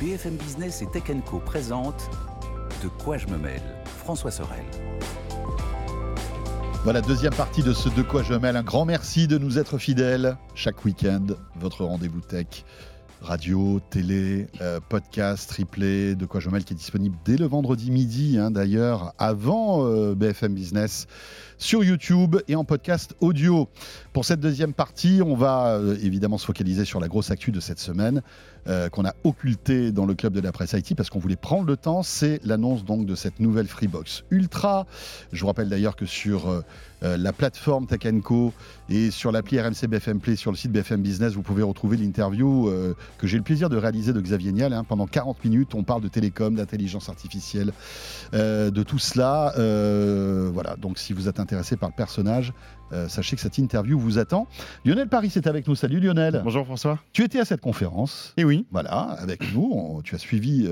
BFM Business et Tech Co présente De quoi je me mêle François Sorel. Voilà, deuxième partie de ce De quoi je me mêle. Un grand merci de nous être fidèles chaque week-end. Votre rendez-vous tech radio, télé, euh, podcast, replay, de quoi je mêle qui est disponible dès le vendredi midi, hein, d'ailleurs, avant euh, BFM Business, sur YouTube et en podcast audio. Pour cette deuxième partie, on va euh, évidemment se focaliser sur la grosse actu de cette semaine qu'on a occultée dans le club de la presse IT parce qu'on voulait prendre le temps. C'est l'annonce donc de cette nouvelle Freebox Ultra. Je vous rappelle d'ailleurs que sur euh, la plateforme Tech Co et sur l'appli RMC BFM Play sur le site BFM Business, vous pouvez retrouver l'interview euh, que j'ai le plaisir de réaliser de Xavier Niel. Hein. Pendant 40 minutes, on parle de télécom, d'intelligence artificielle, euh, de tout cela. voilà, donc si vous êtes intéressé par le personnage, sachez que cette interview vous attend. Lionel Paris est avec nous. Salut Lionel. Bonjour François. Tu étais à cette conférence. Et oui. Voilà, avec nous. tu as suivi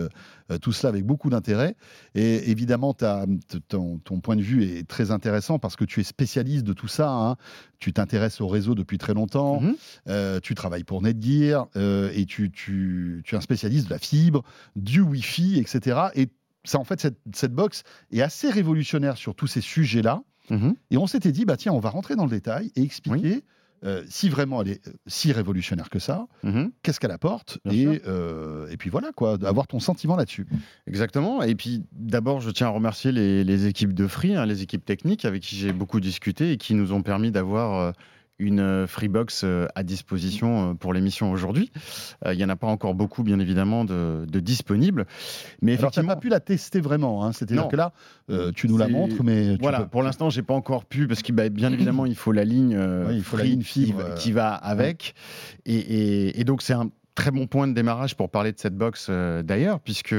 tout cela avec beaucoup d'intérêt. Et évidemment, ton, ton, point de vue est très intéressant parce que tu es spécialiste de tout ça. Hein. Tu t'intéresses au réseau depuis très longtemps. Mhm. Euh, tu travailles pour Netgear euh, et tu, tu, tu, es un spécialiste de la fibre, du Wi-Fi, etc. Et ça, en fait, cette, cette box est assez révolutionnaire sur tous ces sujets-là. Mhm. Et on s'était dit, bah tiens, on va rentrer dans le détail et expliquer euh, si vraiment elle est euh, si révolutionnaire que ça, mhm. qu'est-ce qu'elle apporte et, euh, et, puis voilà, quoi, avoir ton sentiment là-dessus. Exactement. Et puis d'abord, je tiens à remercier les, équipes de Free, hein, les équipes techniques avec qui j'ai beaucoup discuté et qui nous ont permis d'avoir une euh, Freebox euh, à disposition euh, pour l'émission aujourd'hui. Il n'y en a pas encore beaucoup, bien évidemment, de, disponibles. Mais Alors, tu n'as pas pu la tester vraiment. Hein. C'est-à-dire que là, tu nous la montres, mais. voilà, pour l'instant, j'ai pas encore pu, parce que bah, bien évidemment, il faut la ligne, il faut la ligne fibre qui, va avec. Et, donc, c'est un très bon point de démarrage pour parler de cette box d'ailleurs, puisque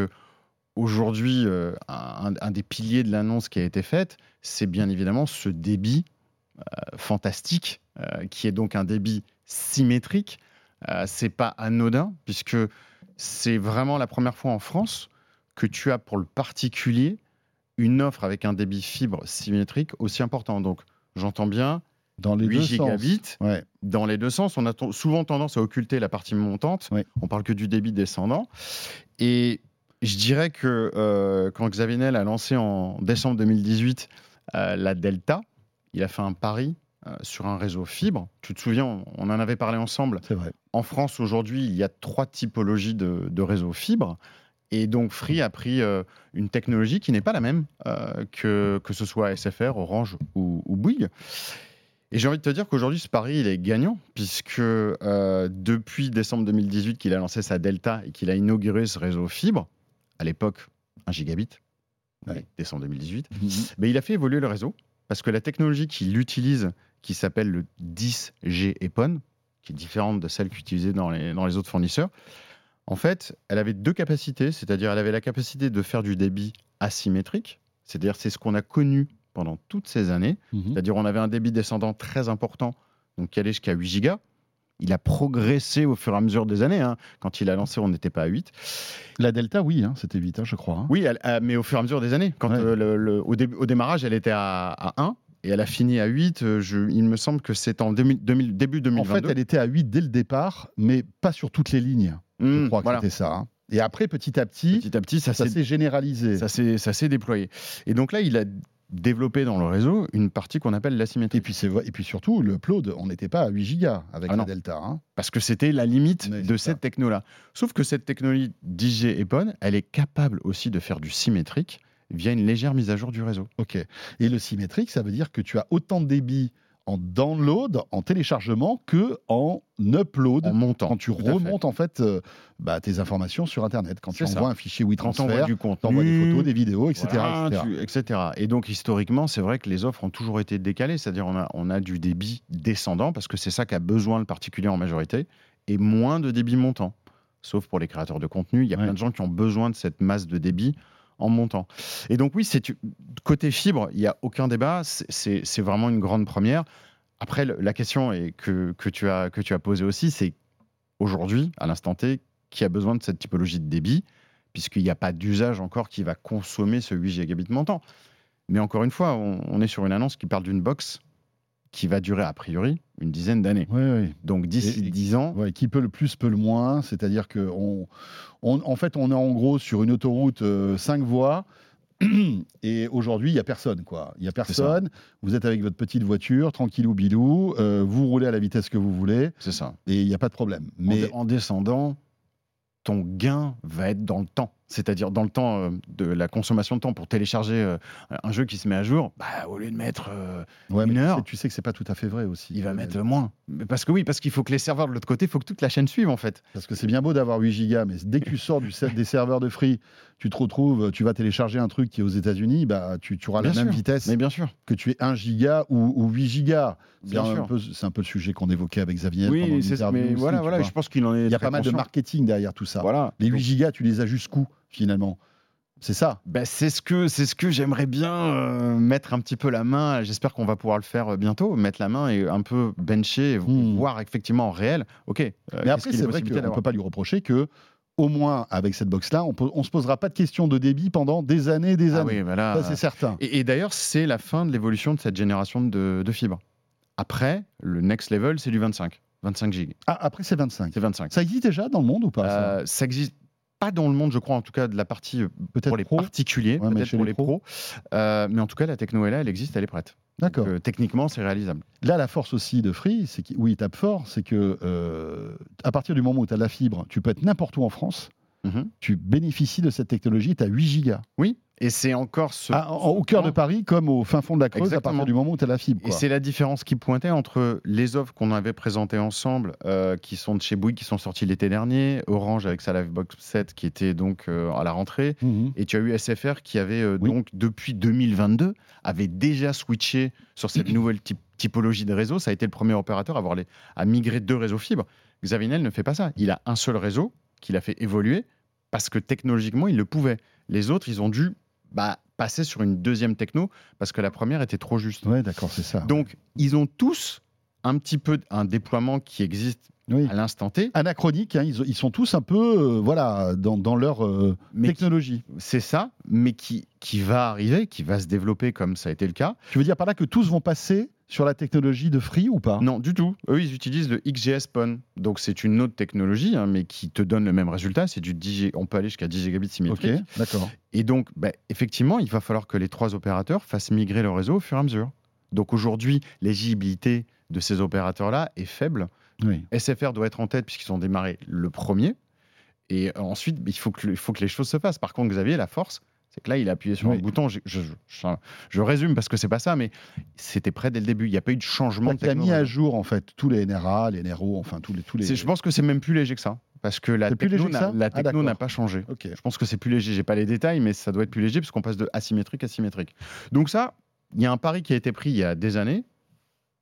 aujourd'hui, un, un, des piliers de l'annonce qui a été faite, c'est bien évidemment ce débit fantastique euh, qui est donc un débit symétrique. Euh, c'est pas anodin, puisque c'est vraiment la première fois en France que tu as pour le particulier une offre avec un débit fibre symétrique aussi important. Donc, j'entends bien, dans les 8 deux gigabits, sens. dans les deux sens. On a souvent tendance à occulter la partie montante. On parle que du débit descendant. Et je dirais que euh, quand Xavier Niel a lancé en décembre 2018 la Delta, il a fait un pari euh, sur un réseau fibre. Tu te souviens, on, en avait parlé ensemble. C'est vrai. En France, aujourd'hui, il y a trois typologies de, réseaux fibre. Et donc Free a pris euh, une technologie qui n'est pas la même euh, que, que ce soit SFR, Orange ou, Bouygues. Et j'ai envie de te dire qu'aujourd'hui, ce pari, il est gagnant, puisque depuis décembre 2018 qu'il a lancé sa Delta et qu'il a inauguré ce réseau fibre, à l'époque 1 gigabit, décembre 2018, mais mhm. ben, il a fait évoluer le réseau, parce que la technologie qu'il utilise qui s'appelle le 10G EPON, qui est différente de celle qu'utilisait dans les, dans les autres fournisseurs. En fait, elle avait deux capacités, c'est-à-dire elle avait la capacité de faire du débit asymétrique, c'est-à-dire c'est ce qu'on a connu pendant toutes ces années, mhm. c'est-à-dire on avait un débit descendant très important, donc qui allait jusqu'à 8 gigas. Il a progressé au fur et à mesure des années. Hein. Quand il a lancé, on n'était pas à 8. La Delta, oui, hein, c'était 8, hein, je crois. Oui, mais au fur et à mesure des années. Quand, euh, le, au, au, démarrage, elle était à, à 1 et elle a fini à 8. Euh, je, il me semble que c'est en début 2022. En fait, elle était à 8 dès le départ, mais pas sur toutes les lignes. je mmh, crois que c'était ça. Et après, petit à petit, petit, à petit ça, s'est généralisé. Ça s'est déployé. Et donc là, il a développé dans le réseau une partie qu'on appelle l'asymétrie. Et puis, et puis surtout, le upload, on n'était pas à 8 gigas avec ah la Delta. Hein. Parce que c'était la limite de cette techno-là. Sauf que cette technologie DJ EPON, elle est capable aussi de faire du symétrique via une légère mise à jour du réseau. Ok. Et le symétrique, ça veut dire que tu as autant de débit en download, en téléchargement, que en upload. En montant. Quand tu remontes en fait euh, bah, tes informations sur Internet. Quand tu envoies un fichier WeTransfer, tu envoies des photos, des vidéos, etc. etc. Et donc historiquement, c'est vrai que les offres ont toujours été décalées. C'est-à-dire on a, on a du débit descendant, parce que c'est ça qu'a besoin le particulier en majorité, et moins de débit montant. Sauf pour les créateurs de contenu. Il y a plein de gens qui ont besoin de cette masse de débit en montant. Et donc oui, c'est côté fibre, il n'y a aucun débat, c'est vraiment une grande première. Après, la question est que, que, tu as, que tu as posée aussi, c'est aujourd'hui, à l'instant T, qui a besoin de cette typologie de débit, puisqu'il n'y a pas d'usage encore qui va consommer ce 8 gigabits montant. Mais encore une fois, on, est sur une annonce qui parle d'une box qui va durer a priori une dizaine d'années. Donc d'ici Et- et- 10 ans, Ouais, qui peut le plus, peut le moins. C'est-à-dire que on, on- en fait, on est en gros sur une autoroute 5 voies. Et aujourd'hui, il n'y a personne. quoi. Il n'y a personne. Vous êtes avec votre petite voiture, tranquillou bilou. euh, vous roulez à la vitesse que vous voulez. c'est ça. Et il n'y a pas de problème. Mais Mais en descendant, ton gain va être dans le temps. C'est-à-dire dans le temps euh, de la consommation de temps pour télécharger euh, un jeu qui se met à jour, bah, au lieu de mettre euh, ouais, une tu heure. sais- tu sais que c'est pas tout à fait vrai aussi. il va mettre moins. Mais Parce que oui, parce qu'il faut que les serveurs de l'autre côté, il faut que toute la chaîne suive en fait. Parce que c'est bien beau d'avoir 8 gigas, mais dès que tu sors du set des serveurs de free, tu te retrouves, tu vas télécharger un truc qui est aux États-Unis, bah, tu, tu auras la même vitesse Mais bien sûr. que tu es 1 giga ou, ou 8 gigas. C'est Bien un, sûr. peu, c'est un peu le sujet qu'on évoquait avec Xavier. Oui, c'est l'interview mais aussi, voilà, tu voilà. Je pense qu'il en est. Il y a pas mal de marketing derrière tout ça. Voilà. Les 8 Donc, gigas, tu les as jusqu'où finalement C'est ça. bah, c'est ce que c'est ce que j'aimerais bien euh, mettre un petit peu la main. J'espère qu'on va pouvoir le faire euh, bientôt. Mettre la main et un peu bencher, et Hmm. voir effectivement en réel. Ok. euh, Mais après, c'est vrai qu'on ne peut pas lui reprocher que, au moins avec cette box-là, on ne se posera pas de questions de débit pendant des années et des Ah années. oui, bah là, Ça, c'est certain. Et, et d'ailleurs, c'est la fin de l'évolution de cette génération de, de fibres. Après, le next level, c'est du 25. 25 gigs. Ah, après, c'est 25. C'est 25. Ça existe déjà dans le monde ou pas ça? Euh, ça existe pas dans le monde, je crois, en tout cas, de la partie euh, Peut-être pour les pro particuliers, Ouais, mais peut-être pour les pros. Euh, mais en tout cas, la techno est là, elle existe, elle est prête. D'accord. Donc, euh, techniquement, c'est réalisable. Là, la force aussi de Free, c'est où il tape fort, c'est que euh, à partir du moment où tu as la fibre, tu peux être n'importe où en France, Mhm. tu bénéficies de cette technologie, tu as 8 gigas. Oui, et c'est encore ce. Ah, au cœur de Paris, comme au fin fond de la Creuse, à partir du moment où tu as la fibre. Et c'est la différence qui pointait entre les offres qu'on avait présentées ensemble, euh, qui sont de chez Bouygues, qui sont sorties l'été dernier, Orange avec sa Livebox 7 qui était donc euh, à la rentrée, Mhm. et tu as eu SFR qui avait euh, Oui. donc depuis 2022 avait déjà switché sur cette nouvelle typ- typologie de réseau. Ça a été le premier opérateur à, avoir les, à migrer deux réseaux fibres. Xavinel ne fait pas ça. Il a un seul réseau qu'il a fait évoluer parce que technologiquement il le pouvait. Les autres, ils ont dû bah, passer sur une deuxième techno parce que la première était trop juste. Ouais, d'accord, c'est ça. Donc, ils ont tous un petit peu un déploiement qui existe oui. à l'instant T, Anachronique, hein, ils, ils sont tous un peu euh, voilà, dans, dans leur euh, technologie. c'est ça, mais qui, qui va arriver, qui va se développer comme ça a été le cas. Tu veux dire par là que tous vont passer sur la technologie de Free ou pas? Non, du tout. Eux, ils utilisent le XGS PON. Donc, c'est une autre technologie, hein, mais qui te donne le même résultat. C'est du 10 G- On peut aller jusqu'à 10 gigabits Ok, symétriques. d'accord. Et donc, bah, effectivement, il va falloir que les trois opérateurs fassent migrer leur réseau au fur et à mesure. Donc, aujourd'hui, l'éligibilité de ces opérateurs-là est faible. Oui. SFR doit être en tête puisqu'ils ont démarré le premier. Et ensuite, il faut, que, il faut que les choses se fassent. Par contre, Xavier, la force, c'est que là, il a appuyé sur Oui. un bouton. Je, je- je- je résume parce que c'est pas ça, mais c'était prêt dès le début. Il n'y a pas eu de changement Il a mis à jour en fait tous les NRA, les NRO, enfin tous les tous les. Je pense que c'est même plus léger que ça. Parce que la techno n'a Ah, techno n'a pas changé. Ok. Je pense que c'est plus léger. J'ai pas les détails, mais ça doit être plus léger puisqu'on passe de asymétrique à symétrique. Donc ça, il y a un pari qui a été pris il y a des années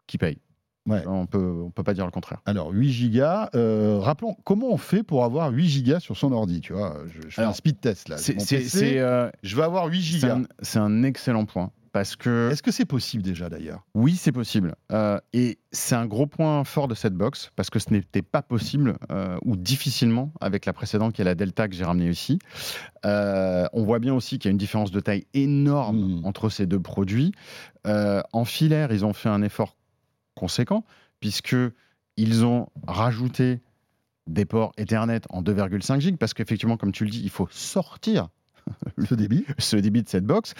qui paye. Ouais. On peut, on peut pas dire le contraire. Alors 8 gigas. euh, rappelons comment on fait pour avoir 8 gigas sur son ordi. Tu vois, je, je fais un speed test là. C'est- Mon C'est PC, c'est, euh, je veux avoir 8 c'est gigas. un, c'est un excellent point parce que Est-ce que c'est possible déjà d'ailleurs? Oui, c'est possible. Euh, et c'est un gros point fort de cette box parce que ce n'était pas possible ou difficilement avec la précédente qui est la Delta que j'ai ramenée ici. On voit bien aussi qu'il y a une différence de taille énorme Mhm. entre ces deux produits. En filaire, ils ont fait un effort conséquent puisque ils ont rajouté des ports Ethernet en 2,5 gig parce qu'effectivement, comme tu le dis, il faut sortir Ce débit ce débit de cette box.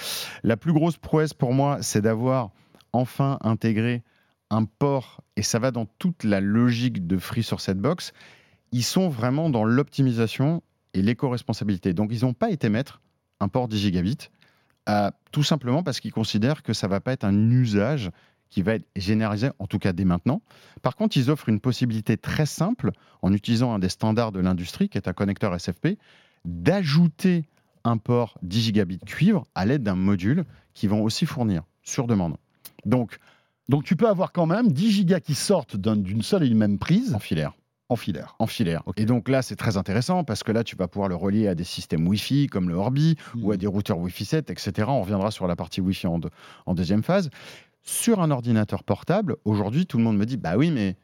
La plus grosse prouesse pour moi, c'est d'avoir enfin intégré un port, et ça va dans toute la logique de Free sur cette box. Ils sont vraiment dans l'optimisation et l'éco-responsabilité. Donc, ils n'ont pas été mettre un port 10 gigabits, euh, tout simplement parce qu'ils considèrent que ça va pas être un usage qui va être généralisé, en tout cas dès maintenant. Par contre, ils offrent une possibilité très simple, en utilisant un des standards de l'industrie, qui est un connecteur SFP, d'ajouter un port 10 gigabits cuivre à l'aide d'un module qu'ils vont aussi fournir sur demande. Donc, Donc tu peux avoir quand même 10 gigas qui sortent d'un- d'une seule et une même prise en filaire. en filaire. En filaire. Et donc là, c'est très intéressant parce que là, tu vas pouvoir le relier à des systèmes Wi-Fi comme le Orbi ou à des routeurs Wi-Fi 7, etc. On reviendra sur la partie Wi-Fi en deuxième phase. Sur un ordinateur portable, aujourd'hui, tout le monde me dit Bah oui, mais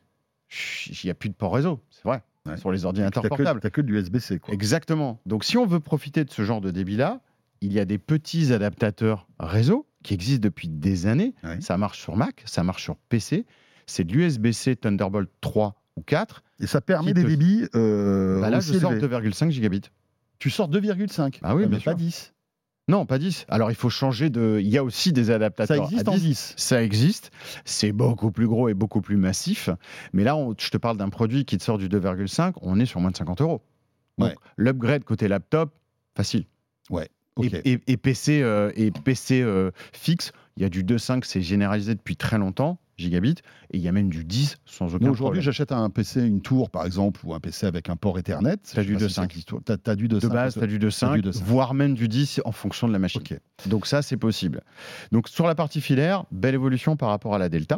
il n'y a plus de port réseau. C'est vrai. Ouais. Sur les ordinateurs portables. t'as que de l'USB-C. Exactement. Donc, si on veut profiter de ce genre de débit-là, il y a des petits adaptateurs réseau qui existe depuis des années. Ouais. Ça marche sur Mac, ça marche sur PC. C'est de l'USB-C Thunderbolt 3 ou 4. Et ça permet des te- débits. euh, Bah là, je sors élevés. 2,5 gigabits. Tu sors 2,5. Ah oui, mais pas sûr. 10. Non, pas 10. Alors, il faut changer de. Il y a aussi des Ça adaptateurs. existe à en 10. Ça existe. C'est beaucoup plus gros et beaucoup plus massif. Mais là, on- je te parle d'un produit qui te sort du 2,5. On est sur moins de 50 euros. Donc, Ouais. l'upgrade côté laptop, facile. Ok. Et, et- et PC, euh, et PC euh, fixe, il y a du 2,5, c'est généralisé depuis très longtemps, gigabit, et il y a même du 10 sans aucun Moi, aujourd'hui, problème. j'achète un PC, une tour par exemple, ou un PC avec un port Ethernet. T'as Je du sais pas si 2.5. ça existe. T'as t'as du 2.5. De base, tu as du 2,5, du 2.5. voire même du 10 en fonction de la machine. Donc ça, c'est possible. Donc sur la partie filaire, belle évolution par rapport à la Delta.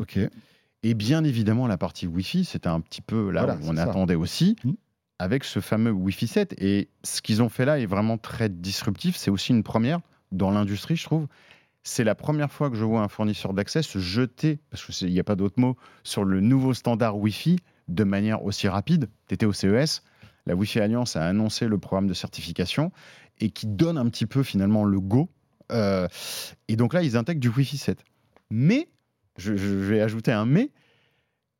Et bien évidemment, la partie Wi-Fi, c'était un petit peu là Voilà, où on ça. attendait aussi, Hmm. avec ce fameux Wi-Fi 7. Et ce qu'ils ont fait là est vraiment très disruptif. C'est aussi une première dans l'industrie, je trouve. C'est la première fois que je vois un fournisseur d'accès se jeter, parce qu'il n'y a pas d'autre mot, sur le nouveau standard Wi-Fi de manière aussi rapide. Tu étais au CES, la Wi-Fi Alliance a annoncé le programme de certification et qui donne un petit peu finalement le go. Euh, et donc là, ils intègrent du Wi-Fi 7. Mais, je, je vais ajouter un mais,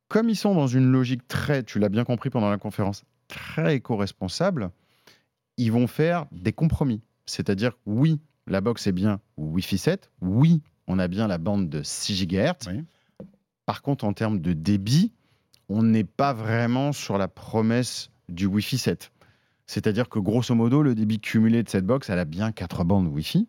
comme ils sont dans une logique très, tu l'as bien compris pendant la conférence, très éco-responsable, ils vont faire des compromis. C'est-à-dire, oui, la box est bien Wi-Fi 7, oui, on a bien la bande de 6 GHz. Oui. Par contre, en termes de débit, on n'est pas vraiment sur la promesse du Wi-Fi 7. C'est-à-dire que grosso modo, le débit cumulé de cette box, elle a bien 4 bandes Wi-Fi.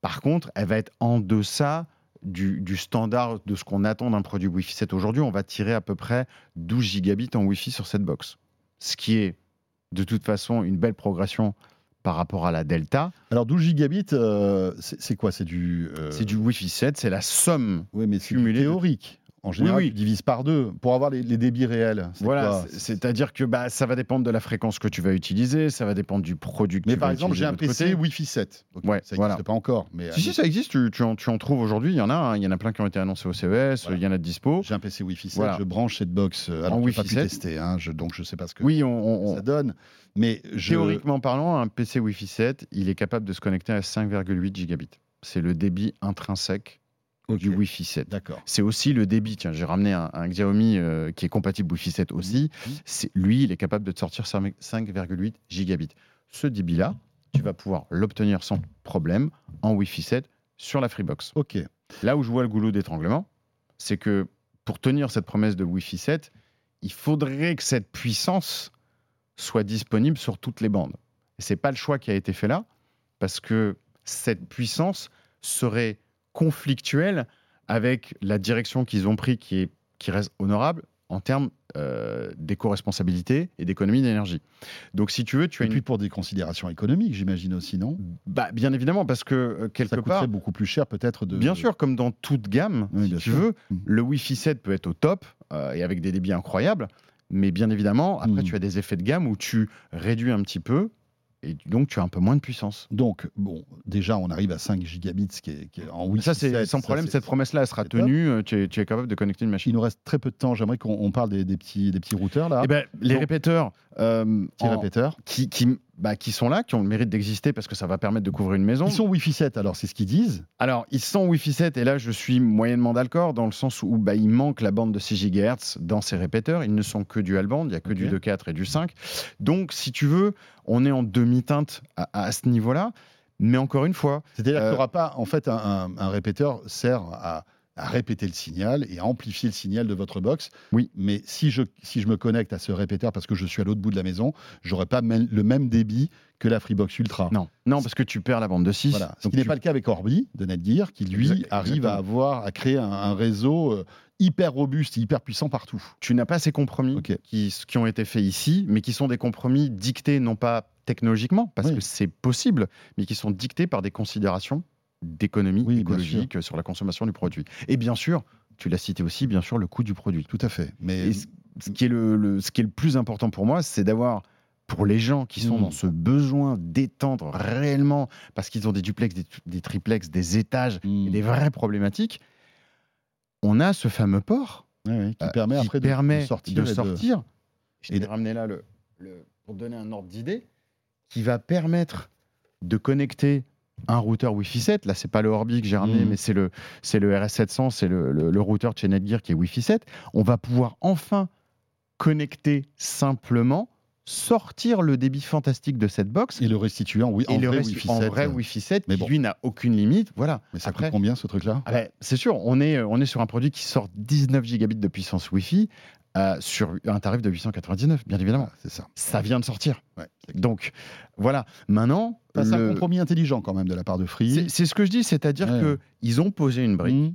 Par contre, elle va être en deçà du, du standard de ce qu'on attend d'un produit Wi-Fi 7 aujourd'hui. On va tirer à peu près 12 gigabits en Wi-Fi sur cette box. Ce qui est de toute façon une belle progression par rapport à la Delta. Alors 12 gigabits, euh, c'est quoi? C'est du. euh, C'est du Wi-Fi 7, c'est la somme. Oui, mais c'est du cumulé de- théorique. En général, oui. tu divises par deux pour avoir les, les débits réels. Voilà, c'est-à-dire que bah, ça va dépendre de la fréquence que tu vas utiliser, ça va dépendre du produit que Mais tu par vas exemple, j'ai utiliser un de l'autre PC côté. Wi-Fi 7. Ok, Ouais, ça n'existe voilà. pas encore. Mais Si, si, ça existe, tu, tu en, tu en trouves aujourd'hui, il y en a, hein, il y en a plein qui ont été annoncés au CES, Voilà. il y en a de dispo. J'ai un PC Wi-Fi 7, Voilà. je branche cette box. euh, Alors, En n'ai pas Wi-Fi pu 7. tester, hein, je- donc je ne sais pas ce que Oui, on, on- ça on- donne. Mais je... théoriquement parlant, un PC Wi-Fi 7, il est capable de se connecter à 5,8 gigabits. C'est le débit intrinsèque Ok, du Wi-Fi 7. D'accord. C'est aussi le débit. Tiens, j'ai ramené un, un Xiaomi euh, qui est compatible Wi-Fi 7 aussi. C'est- Lui, il est capable de te sortir 5 5,8 gigabits. Ce débit-là, tu vas pouvoir l'obtenir sans problème en Wi-Fi 7 sur la Freebox. Ok. Là où je vois le goulot d'étranglement, c'est que pour tenir cette promesse de Wi-Fi 7, il faudrait que cette puissance soit disponible sur toutes les bandes. Et c'est pas le choix qui a été fait là, parce que cette puissance serait conflictuelle avec la direction qu'ils ont pris, qui, est, qui reste honorable en termes euh, d'éco-responsabilité et d'économie d'énergie. Donc, si tu veux, tu as Et une... puis pour des considérations économiques, j'imagine aussi, non? Bah, bien évidemment, parce que euh, quelque Ça coûterait part, beaucoup plus cher peut-être de. Bien sûr, comme dans toute gamme, Oui, si tu sûr. veux, Mhm. le Wi-Fi 7 peut être au top euh, et avec des débits incroyables, mais bien évidemment, après, Mhm. tu as des effets de gamme où tu réduis un petit peu et donc tu as un peu moins de puissance. Donc, bon, déjà, on arrive à 5 gigabits, qui est, qui est en Wi-Fi ça, c'est 7, sans problème, cette promesse-là, elle sera tenue, euh, tu es, tu es capable de connecter une Il machine. nous reste très peu de temps. J'aimerais qu'on on parle des, des petits, des petits routeurs là, Eh ben, les Donc- répéteurs euh, petits en- répéteurs. qui, qui, bah, qui sont là, qui ont le mérite d'exister parce que ça va permettre de couvrir une maison. Ils sont Wi-Fi 7, alors c'est ce qu'ils disent. Alors, ils sont Wi-Fi 7, et là, je suis moyennement d'accord, dans le sens où bah, il manque la bande de 6 GHz dans ces répéteurs. Ils ne sont que du band, il n'y a que Ok. du 2.4 et du 5. Donc, si tu veux, on est en demi-teinte à, à ce niveau-là. Mais encore une fois, C'est-à-dire Euh, qu'il n'y aura pas, en fait, un, un- un répéteur sert à, à répéter le signal et à amplifier le signal de votre box. Oui. Mais si je, si je me connecte à ce répéteur parce que je suis à l'autre bout de la maison, j'aurai pas le même débit que la Freebox Ultra. non, non parce que tu perds la bande de 6. Voilà. Ce qui n'est pas le cas avec Orbi de Netgear, qui lui Exact- arrive à avoir, à créer un, un réseau euh, hyper robuste, hyper puissant partout. tu n'as pas ces compromis qui, qui ont été faits ici, mais qui sont des compromis dictés non pas technologiquement, parce Oui. que c'est possible, mais qui sont dictés par des considérations d'économie Oui, écologique sur la consommation du produit. Et bien sûr, tu l'as cité aussi, bien sûr, le coût du produit. Tout à fait. Mais ce, ce qui est le, le- ce qui est le plus important pour moi, c'est d'avoir, pour les gens qui sont Mm. dans ce besoin d'étendre réellement, parce qu'ils ont des duplex, des, des triplex, des étages, et Hmm. des vraies problématiques, on a ce fameux port qui euh, permet qui après de, sortir. de et de-. Je ramené là le, le- pour donner un ordre d'idée, qui va permettre de connecter un routeur Wi-Fi 7. Là, c'est pas le Orbi que j'ai ramené, mais c'est le, c'est le RS700, c'est le, le- le routeur de chez Netgear qui est Wi-Fi 7. On va pouvoir enfin connecter simplement, sortir le débit fantastique de cette box Et le restituer en, wi- et en le vrai Wi-Fi en 7. vrai euh, Wi-Fi 7 mais qui bon. lui n'a aucune limite. Voilà. Mais ça Après- coûte combien ce truc-là? Ah ben, c'est sûr, on est, on est sur un produit qui sort 19 gigabits de puissance Wi-Fi euh, sur un tarif de 899, bien évidemment. Ah, C'est ça. Ça vient de sortir. Ouais. Donc, voilà. Maintenant, Enfin, c'est un le- compromis intelligent quand même de la part de Free. c'est ce que je dis, c'est-à-dire Ouais. que ils ont posé une brique Mhm,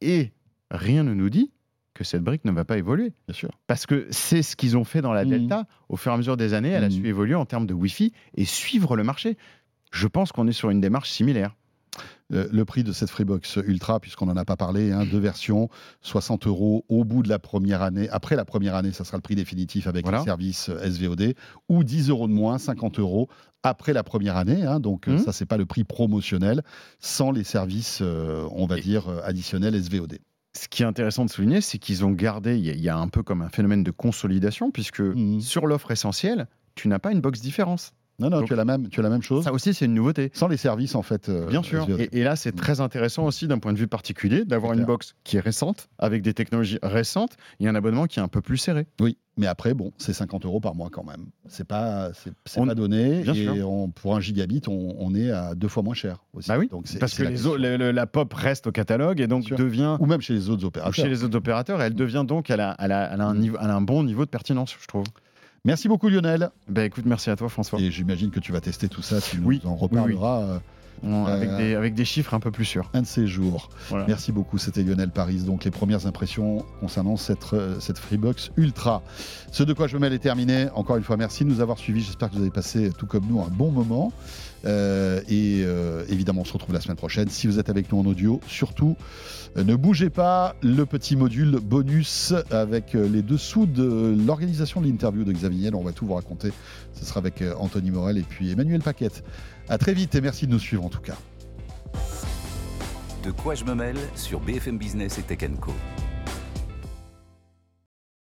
et rien ne nous dit que cette brique ne va pas évoluer. bien sûr. Parce que c'est ce qu'ils ont fait dans la Mhm. Delta. Au fur et à mesure des années, elle a Mhm. su évoluer en termes de Wi-Fi et suivre le marché. Je pense qu'on est sur une démarche similaire. Euh, le prix de cette Freebox Ultra, puisqu'on n'en a pas parlé, hein, deux versions, 60 euros au bout de la première année. Après la première année, ça sera le prix définitif avec Voilà. les services euh, SVOD, ou 10 euros de moins, 50 euros après la première année. hein. donc euh, Mhm. ça, c'est pas le prix promotionnel, sans les services, euh, on va Et- dire, additionnels SVOD. Ce qui est intéressant de souligner, c'est qu'ils ont gardé, il y, a- il y a un peu comme un phénomène de consolidation, puisque Mhm. sur l'offre essentielle, tu n'as pas une box différence. Non, non, Donc- tu as la même, tu as la même chose, Ça aussi, c'est une nouveauté. sans les services en fait. euh, Bien sûr. SVOD. Et, et là, c'est très intéressant aussi d'un point de vue particulier d'avoir une clair. box qui est récente, avec des technologies récentes, et un abonnement qui est un peu plus serré. Oui, mais après, bon, c'est 50 euros par mois quand même. C'est pas, c'est, c'est On- pas donné. Bien et sûr. on- pour un gigabit, on, on est à deux fois moins cher aussi. Bah oui, Donc c'est, Parce c'est que la les le- pop reste au catalogue et donc Bien sûr. devient, Ou même chez les autres ou opérateurs. chez les autres opérateurs, et elle devient donc, elle a, elle a- elle a un, Mm. niveau, elle a un bon niveau de pertinence, je trouve. Merci beaucoup Lionel. Ben écoute, merci à toi, François. Et j'imagine que tu vas tester tout ça. Tu Oui, nous en oui, reparleras euh, On- avec, Euh, des, avec des chiffres un peu plus sûrs. un de ces jours. Voilà. Merci beaucoup. C'était Lionel Paris. Donc les premières impressions concernant cette, euh, cette Freebox Ultra. Ce de quoi je me mêle est terminé. Encore une fois, merci de nous avoir suivis. J'espère que vous avez passé, tout comme nous, un bon moment. Euh, et euh, évidemment, on se retrouve la semaine prochaine. Si vous êtes avec nous en audio, surtout, euh, ne bougez pas. Le petit module bonus avec euh, les dessous de l'organisation de l'interview de Xavier. On va tout vous raconter. Ce sera avec euh, Anthony Morel et puis Emmanuel Paquette. À très vite et merci de nous suivre en tout cas. De quoi je me mêle sur BFM Business et Tech Co.